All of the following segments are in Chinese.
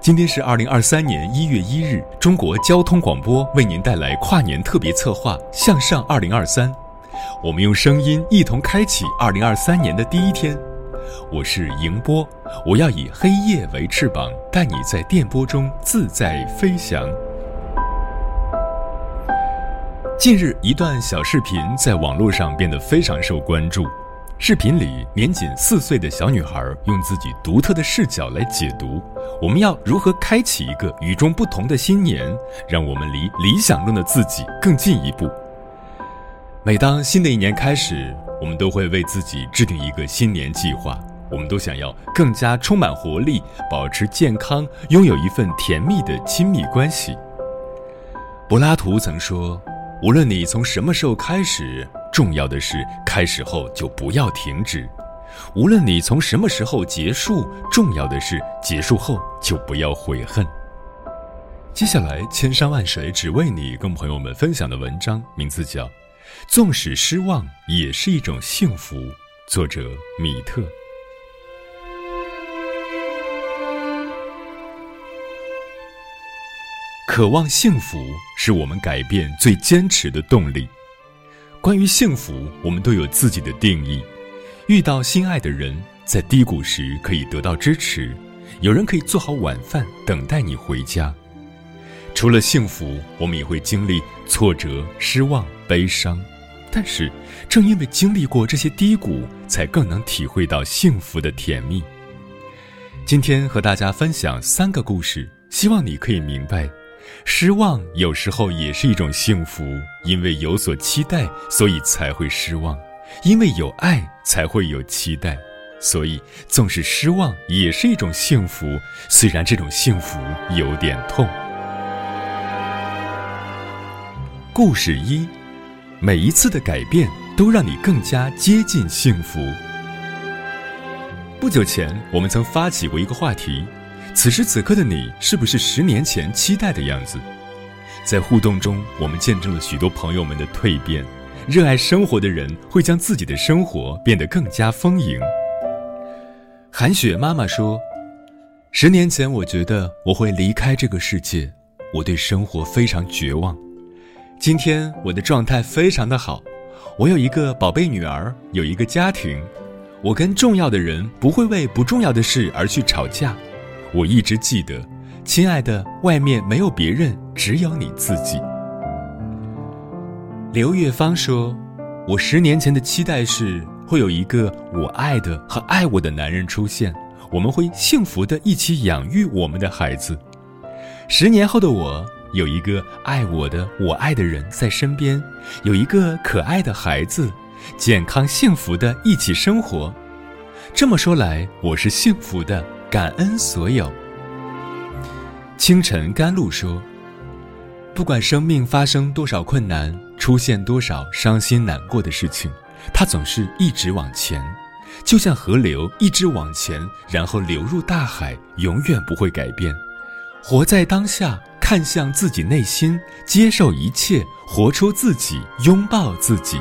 今天是二零二三年一月一日，中国交通广播为您带来跨年特别策划《向上二零二三》，我们用声音一同开启二零二三年的第一天。我是迎波，我要以黑夜为翅膀，带你在电波中自在飞翔。近日，一段小视频在网络上变得非常受关注。视频里，年仅四岁的小女孩用自己独特的视角来解读：我们要如何开启一个与众不同的新年，让我们离理想中的自己更进一步。每当新的一年开始，我们都会为自己制定一个新年计划，我们都想要更加充满活力，保持健康，拥有一份甜蜜的亲密关系。柏拉图曾说：“无论你从什么时候开始。”重要的是，开始后就不要停止。无论你从什么时候结束，重要的是结束后就不要悔恨。接下来，千山万水只为你，跟朋友们分享的文章名字叫《纵使失望也是一种幸福》，作者米特。渴望幸福是我们改变最坚持的动力。关于幸福，我们都有自己的定义。遇到心爱的人，在低谷时可以得到支持；有人可以做好晚饭等待你回家。除了幸福，我们也会经历挫折、失望、悲伤。但是，正因为经历过这些低谷，才更能体会到幸福的甜蜜。今天和大家分享三个故事，希望你可以明白。失望有时候也是一种幸福，因为有所期待，所以才会失望；因为有爱，才会有期待。所以，纵使失望也是一种幸福，虽然这种幸福有点痛。故事一：每一次的改变都让你更加接近幸福。不久前，我们曾发起过一个话题。此时此刻的你，是不是十年前期待的样子？在互动中，我们见证了许多朋友们的蜕变。热爱生活的人会将自己的生活变得更加丰盈。韩雪妈妈说：“十年前，我觉得我会离开这个世界，我对生活非常绝望。今天，我的状态非常的好，我有一个宝贝女儿，有一个家庭，我跟重要的人不会为不重要的事而去吵架。”我一直记得，亲爱的，外面没有别人，只有你自己。刘月芳说：“我十年前的期待是，会有一个我爱的和爱我的男人出现，我们会幸福的一起养育我们的孩子。十年后的我，有一个爱我的我爱的人在身边，有一个可爱的孩子，健康幸福的一起生活。这么说来，我是幸福的。”感恩所有。清晨甘露说：“不管生命发生多少困难，出现多少伤心难过的事情，它总是一直往前，就像河流一直往前，然后流入大海，永远不会改变。活在当下，看向自己内心，接受一切，活出自己，拥抱自己。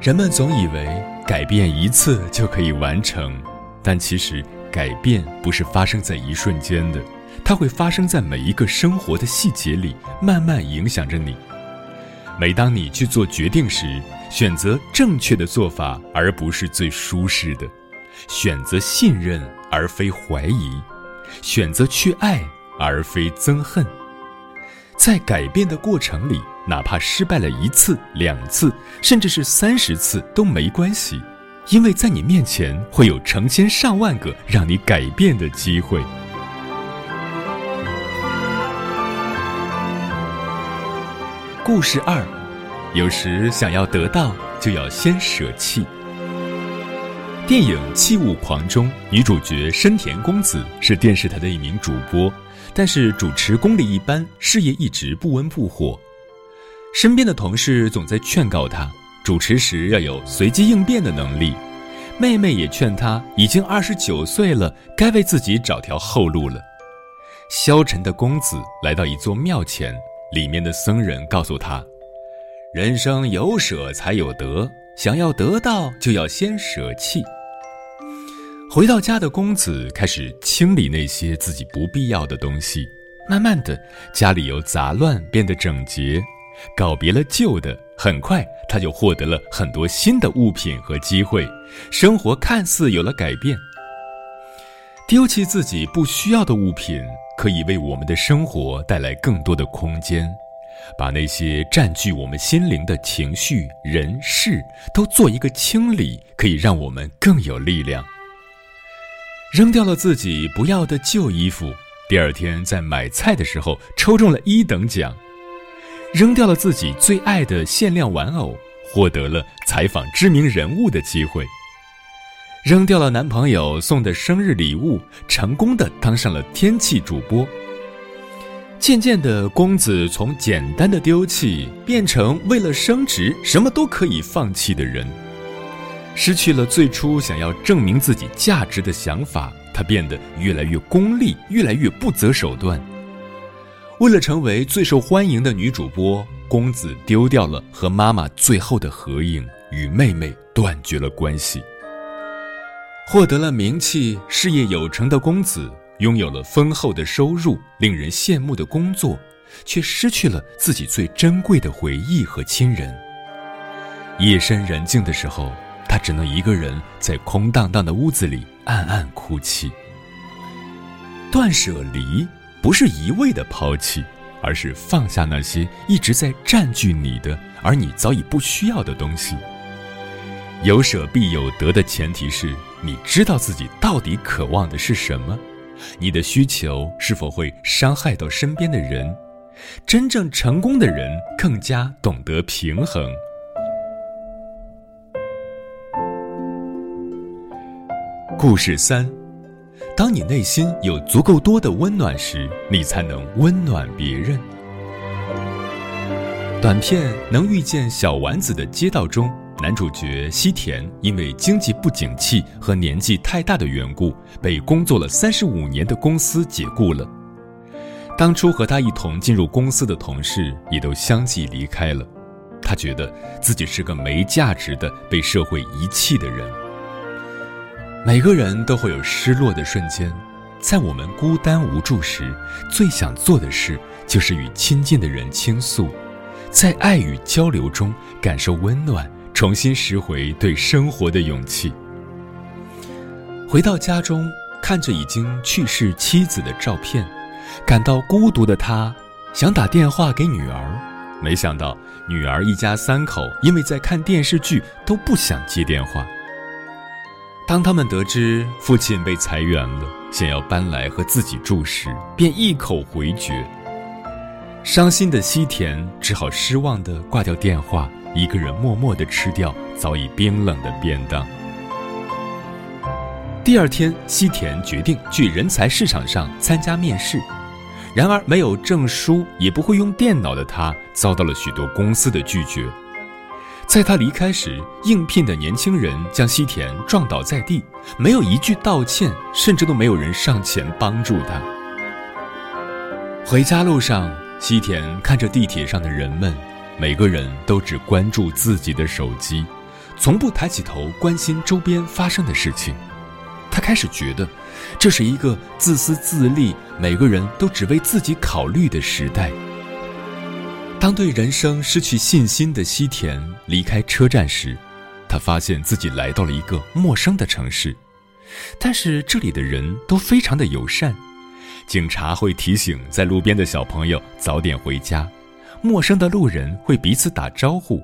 人们总以为。”改变一次就可以完成，但其实改变不是发生在一瞬间的，它会发生在每一个生活的细节里，慢慢影响着你。每当你去做决定时，选择正确的做法，而不是最舒适的；选择信任而非怀疑；选择去爱而非憎恨。在改变的过程里，哪怕失败了一次、两次，甚至是三十次都没关系，因为在你面前会有成千上万个让你改变的机会。故事二，有时想要得到，就要先舍弃。电影《器物狂》中，女主角深田恭子是电视台的一名主播。但是主持功力一般，事业一直不温不火。身边的同事总在劝告她，主持时要有随机应变的能力。妹妹也劝她，已经二十九岁了，该为自己找条后路了。消沉的公子来到一座庙前，里面的僧人告诉他：“人生有舍才有得，想要得到，就要先舍弃。”回到家的公子开始清理那些自己不必要的东西，慢慢的，家里由杂乱变得整洁，告别了旧的，很快他就获得了很多新的物品和机会，生活看似有了改变。丢弃自己不需要的物品，可以为我们的生活带来更多的空间，把那些占据我们心灵的情绪、人事都做一个清理，可以让我们更有力量。扔掉了自己不要的旧衣服，第二天在买菜的时候抽中了一等奖；扔掉了自己最爱的限量玩偶，获得了采访知名人物的机会；扔掉了男朋友送的生日礼物，成功的当上了天气主播。渐渐的，公子从简单的丢弃变成为了升职什么都可以放弃的人。失去了最初想要证明自己价值的想法，他变得越来越功利，越来越不择手段。为了成为最受欢迎的女主播，公子丢掉了和妈妈最后的合影，与妹妹断绝了关系。获得了名气、事业有成的公子，拥有了丰厚的收入、令人羡慕的工作，却失去了自己最珍贵的回忆和亲人。夜深人静的时候。他只能一个人在空荡荡的屋子里暗暗哭泣。断舍离不是一味的抛弃，而是放下那些一直在占据你的，而你早已不需要的东西。有舍必有得的前提是你知道自己到底渴望的是什么，你的需求是否会伤害到身边的人。真正成功的人更加懂得平衡。故事三：当你内心有足够多的温暖时，你才能温暖别人。短片《能遇见小丸子的街道》中，男主角西田因为经济不景气和年纪太大的缘故，被工作了三十五年的公司解雇了。当初和他一同进入公司的同事也都相继离开了，他觉得自己是个没价值的、被社会遗弃的人。每个人都会有失落的瞬间，在我们孤单无助时，最想做的事就是与亲近的人倾诉，在爱与交流中感受温暖，重新拾回对生活的勇气。回到家中，看着已经去世妻子的照片，感到孤独的他，想打电话给女儿，没想到女儿一家三口因为在看电视剧，都不想接电话。当他们得知父亲被裁员了，想要搬来和自己住时，便一口回绝。伤心的西田只好失望地挂掉电话，一个人默默地吃掉早已冰冷的便当。第二天，西田决定去人才市场上参加面试，然而没有证书也不会用电脑的他，遭到了许多公司的拒绝。在他离开时，应聘的年轻人将西田撞倒在地，没有一句道歉，甚至都没有人上前帮助他。回家路上，西田看着地铁上的人们，每个人都只关注自己的手机，从不抬起头关心周边发生的事情。他开始觉得，这是一个自私自利、每个人都只为自己考虑的时代。当对人生失去信心的西田离开车站时，他发现自己来到了一个陌生的城市，但是这里的人都非常的友善，警察会提醒在路边的小朋友早点回家，陌生的路人会彼此打招呼，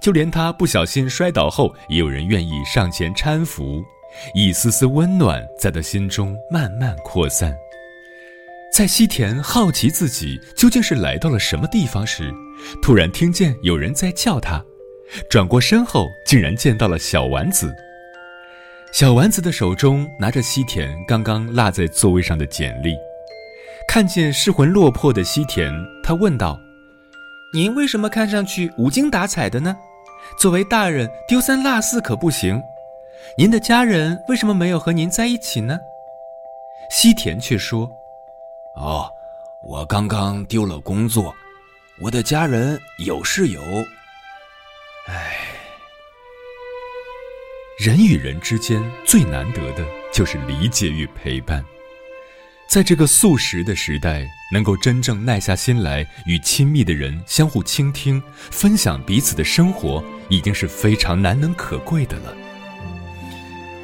就连他不小心摔倒后，也有人愿意上前搀扶，一丝丝温暖在他心中慢慢扩散。在西田好奇自己究竟是来到了什么地方时，突然听见有人在叫他，转过身后竟然见到了小丸子。小丸子的手中拿着西田刚刚落在座位上的简历，看见失魂落魄的西田，他问道：“您为什么看上去无精打采的呢？作为大人，丢三落四可不行。您的家人为什么没有和您在一起呢？”西田却说。哦，我刚刚丢了工作，我的家人有是有。唉，人与人之间最难得的就是理解与陪伴。在这个速食的时代，能够真正耐下心来与亲密的人相互倾听、分享彼此的生活，已经是非常难能可贵的了。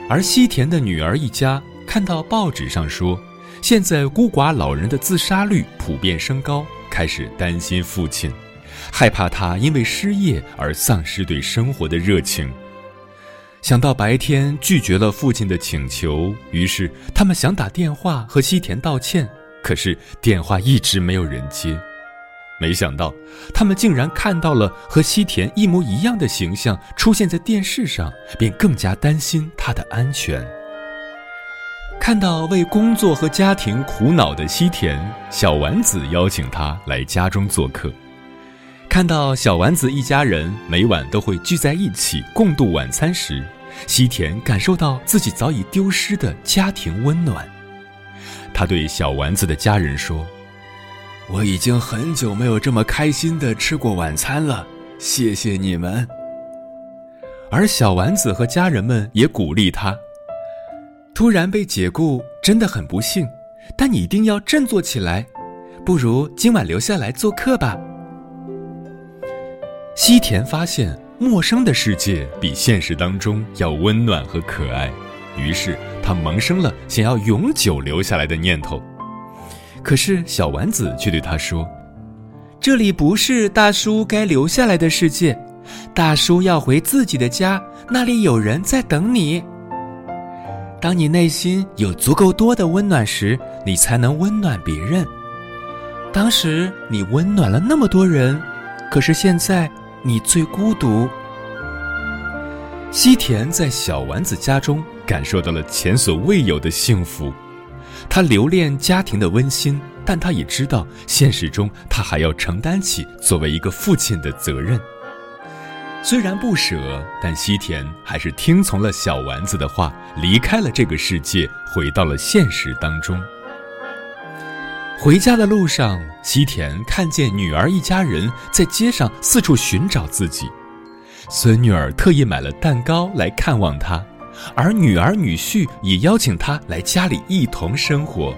而西田的女儿一家看到报纸上说。现在孤寡老人的自杀率普遍升高，开始担心父亲，害怕他因为失业而丧失对生活的热情。想到白天拒绝了父亲的请求，于是他们想打电话和西田道歉，可是电话一直没有人接。没想到，他们竟然看到了和西田一模一样的形象出现在电视上，便更加担心他的安全。看到为工作和家庭苦恼的西田，小丸子邀请他来家中做客。看到小丸子一家人每晚都会聚在一起共度晚餐时，西田感受到自己早已丢失的家庭温暖。他对小丸子的家人说：“我已经很久没有这么开心的吃过晚餐了，谢谢你们。”而小丸子和家人们也鼓励他。突然被解雇真的很不幸，但你一定要振作起来。不如今晚留下来做客吧。西田发现陌生的世界比现实当中要温暖和可爱，于是他萌生了想要永久留下来的念头。可是小丸子却对他说：“这里不是大叔该留下来的世界，大叔要回自己的家，那里有人在等你。”当你内心有足够多的温暖时，你才能温暖别人。当时你温暖了那么多人，可是现在你最孤独。西田在小丸子家中感受到了前所未有的幸福，他留恋家庭的温馨，但他也知道现实中他还要承担起作为一个父亲的责任。虽然不舍，但西田还是听从了小丸子的话，离开了这个世界，回到了现实当中。回家的路上，西田看见女儿一家人在街上四处寻找自己，孙女儿特意买了蛋糕来看望他，而女儿女婿也邀请他来家里一同生活。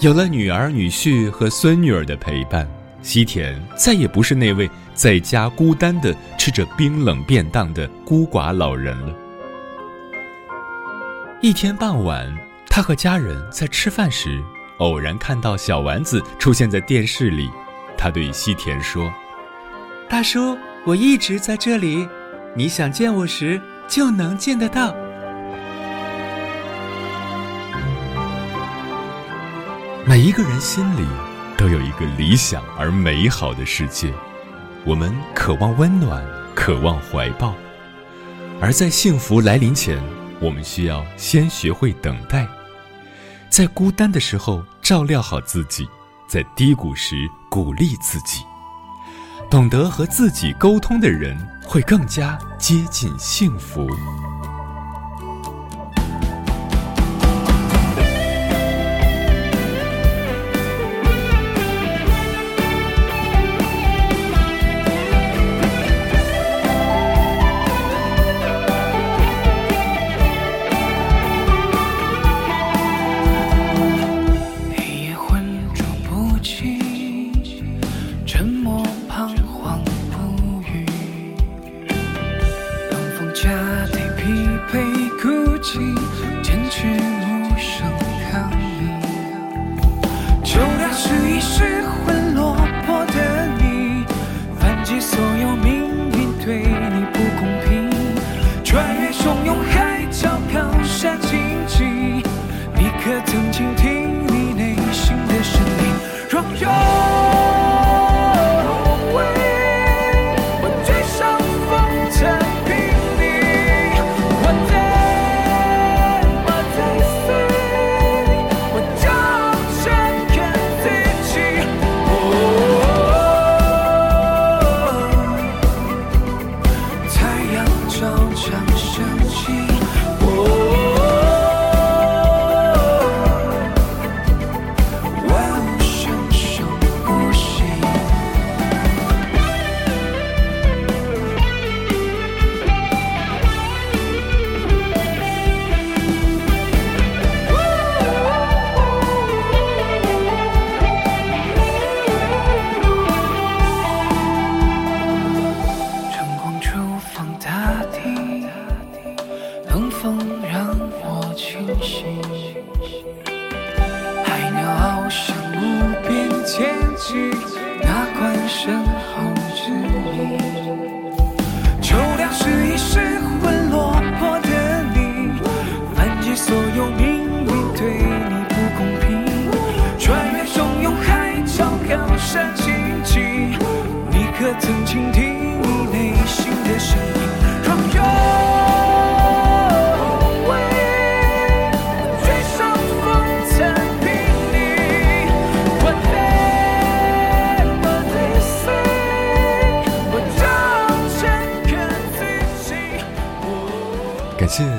有了女儿女婿和孙女儿的陪伴。西田再也不是那位在家孤单的吃着冰冷便当的孤寡老人了。一天傍晚，他和家人在吃饭时，偶然看到小丸子出现在电视里。他对西田说：“大叔，我一直在这里，你想见我时就能见得到。”每一个人心里。都有一个理想而美好的世界，我们渴望温暖，渴望怀抱。而在幸福来临前，我们需要先学会等待，在孤单的时候照料好自己，在低谷时鼓励自己。懂得和自己沟通的人，会更加接近幸福。坚持无声抗议，就当试一试。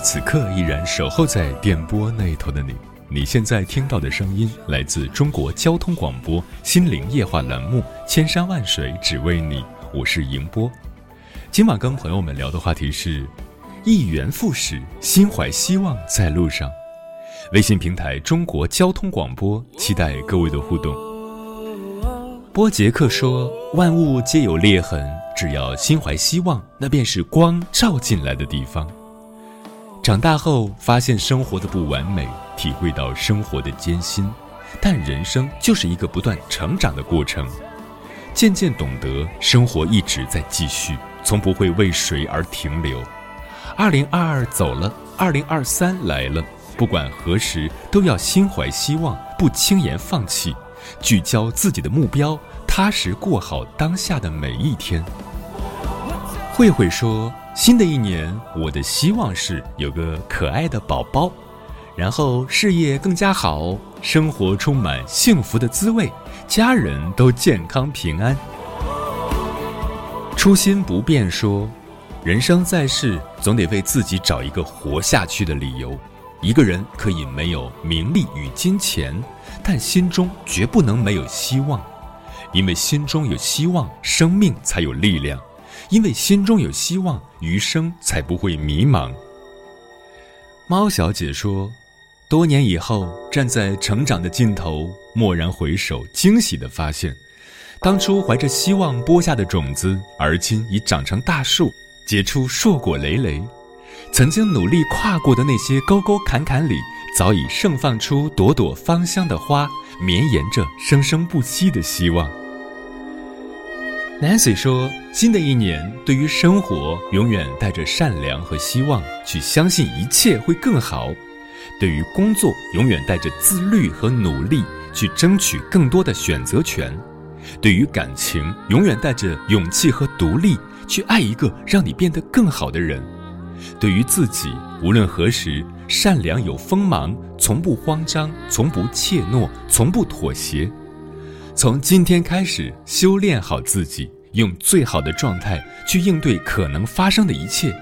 此刻依然守候在电波那头的你。你现在听到的声音来自中国交通广播《心灵夜话》栏目《千山万水只为你》，我是迎波。今晚跟朋友们聊的话题是“一元复始，心怀希望在路上”。微信平台中国交通广播，期待各位的互动。波杰克说：“万物皆有裂痕，只要心怀希望，那便是光照进来的地方。”长大后发现生活的不完美，体会到生活的艰辛，但人生就是一个不断成长的过程。渐渐懂得，生活一直在继续，从不会为谁而停留。二零二二走了，二零二三来了，不管何时都要心怀希望，不轻言放弃，聚焦自己的目标，踏实过好当下的每一天。慧慧说。新的一年，我的希望是有个可爱的宝宝，然后事业更加好，生活充满幸福的滋味，家人都健康平安。初心不变，说，人生在世，总得为自己找一个活下去的理由。一个人可以没有名利与金钱，但心中绝不能没有希望，因为心中有希望，生命才有力量。因为心中有希望，余生才不会迷茫。猫小姐说：“多年以后，站在成长的尽头，蓦然回首，惊喜地发现，当初怀着希望播下的种子，而今已长成大树，结出硕果累累。曾经努力跨过的那些沟沟坎坎里，早已盛放出朵朵芳香的花，绵延着生生不息的希望。” Nancy 说：“新的一年，对于生活，永远带着善良和希望，去相信一切会更好；对于工作，永远带着自律和努力，去争取更多的选择权；对于感情，永远带着勇气和独立，去爱一个让你变得更好的人；对于自己，无论何时，善良有锋芒，从不慌张，从不怯懦，从不妥协。”从今天开始，修炼好自己，用最好的状态去应对可能发生的一切。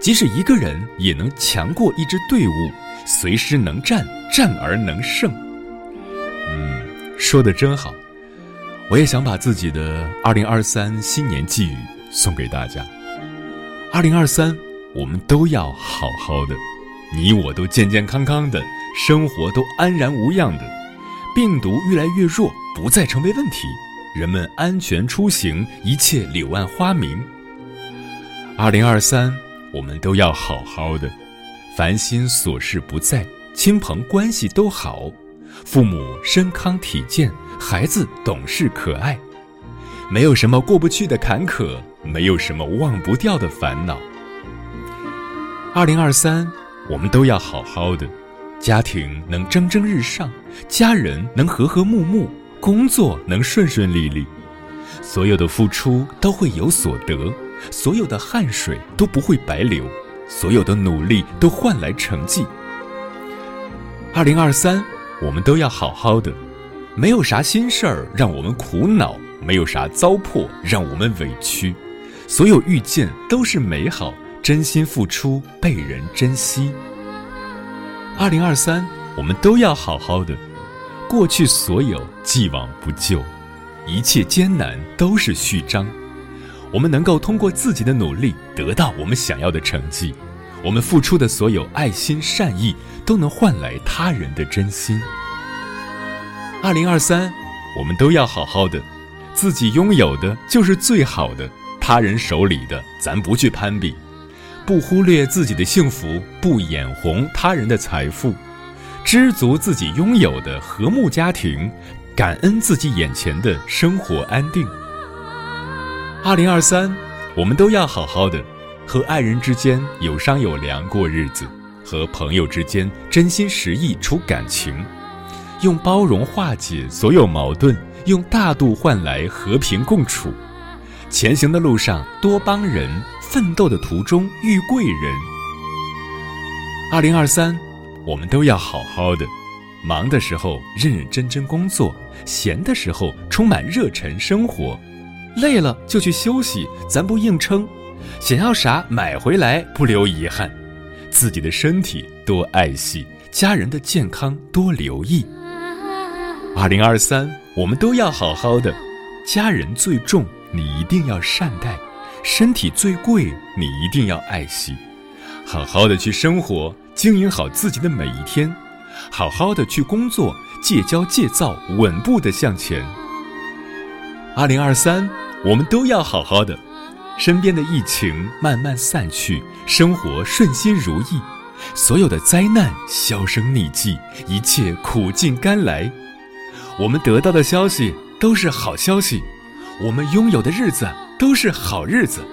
即使一个人，也能强过一支队伍，随时能战，战而能胜。嗯，说的真好。我也想把自己的二零二三新年寄语送给大家。二零二三，我们都要好好的，你我都健健康康的，生活都安然无恙的，病毒越来越弱。不再成为问题，人们安全出行，一切柳暗花明。二零二三，我们都要好好的，烦心琐事不在，亲朋关系都好，父母身康体健，孩子懂事可爱，没有什么过不去的坎坷，没有什么忘不掉的烦恼。二零二三，我们都要好好的，家庭能蒸蒸日上，家人能和和睦睦。工作能顺顺利利，所有的付出都会有所得，所有的汗水都不会白流，所有的努力都换来成绩。二零二三，我们都要好好的，没有啥心事儿让我们苦恼，没有啥糟粕让我们委屈，所有遇见都是美好，真心付出被人珍惜。二零二三，我们都要好好的。过去所有既往不咎，一切艰难都是序章。我们能够通过自己的努力得到我们想要的成绩，我们付出的所有爱心善意都能换来他人的真心。二零二三，我们都要好好的，自己拥有的就是最好的，他人手里的咱不去攀比，不忽略自己的幸福，不眼红他人的财富。知足自己拥有的和睦家庭，感恩自己眼前的生活安定。二零二三，我们都要好好的，和爱人之间有商有量过日子，和朋友之间真心实意处感情，用包容化解所有矛盾，用大度换来和平共处。前行的路上多帮人，奋斗的途中遇贵人。二零二三，我们都要好好的，忙的时候认认真真工作，闲的时候充满热忱生活。累了就去休息，咱不硬撑。想要啥买回来，不留遗憾。自己的身体多爱惜，家人的健康多留意。二零二三，我们都要好好的。家人最重，你一定要善待；身体最贵，你一定要爱惜。好好的去生活，经营好自己的每一天；好好的去工作，戒骄戒躁，稳步的向前。二零二三。我们都要好好的，身边的疫情慢慢散去，生活顺心如意，所有的灾难销声匿迹，一切苦尽甘来。我们得到的消息都是好消息，我们拥有的日子都是好日子。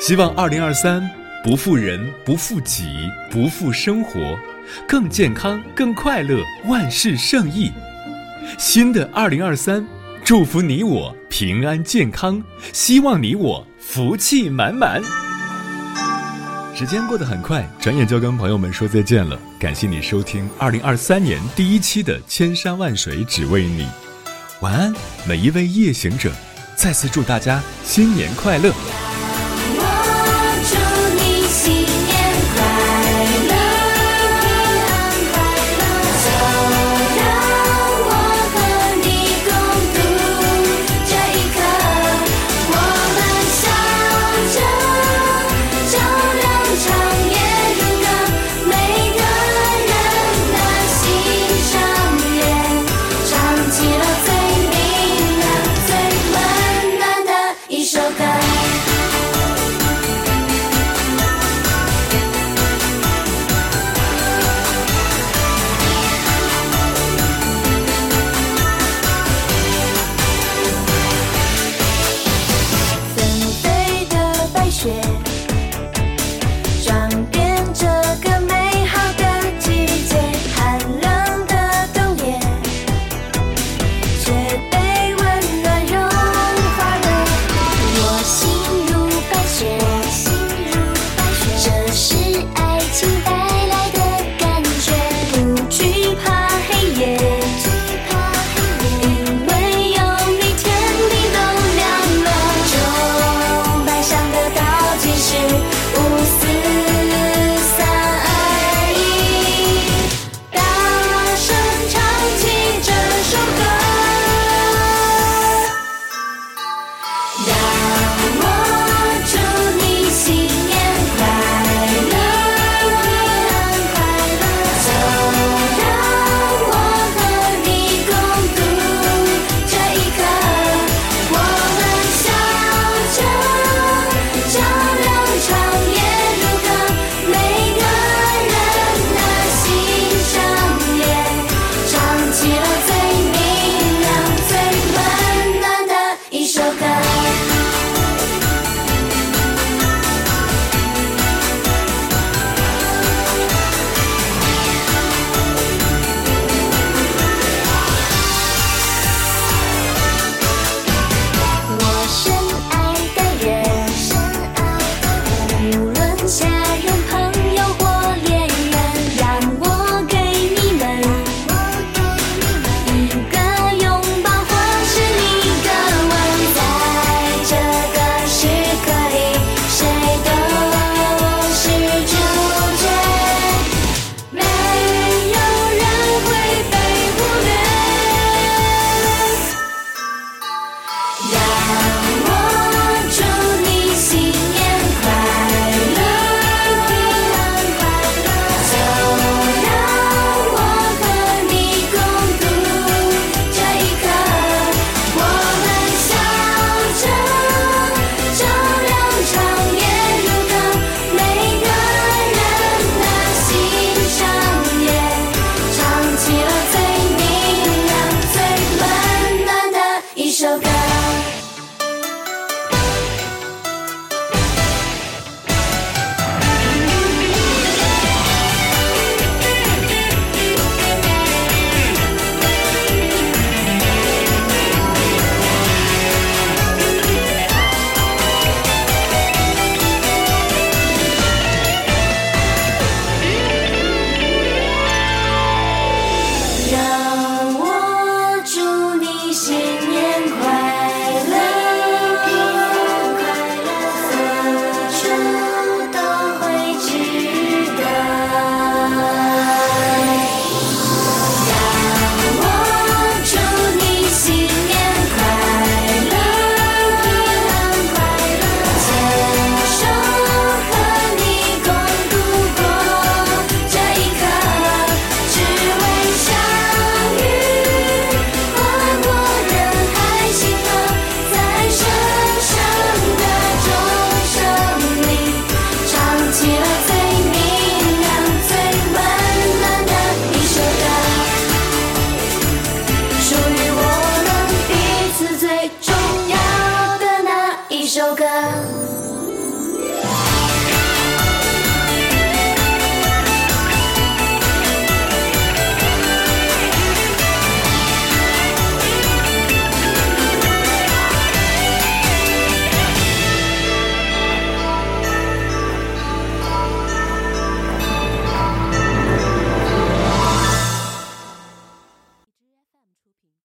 希望二零二三不负人，不负己，不负生活，更健康，更快乐，万事胜意。新的二零二三。祝福你我平安健康，希望你我福气满满。时间过得很快，转眼就跟朋友们说再见了。感谢你收听二零二三年第一期的《千山万水只为你》，晚安，每一位夜行者。再次祝大家新年快乐。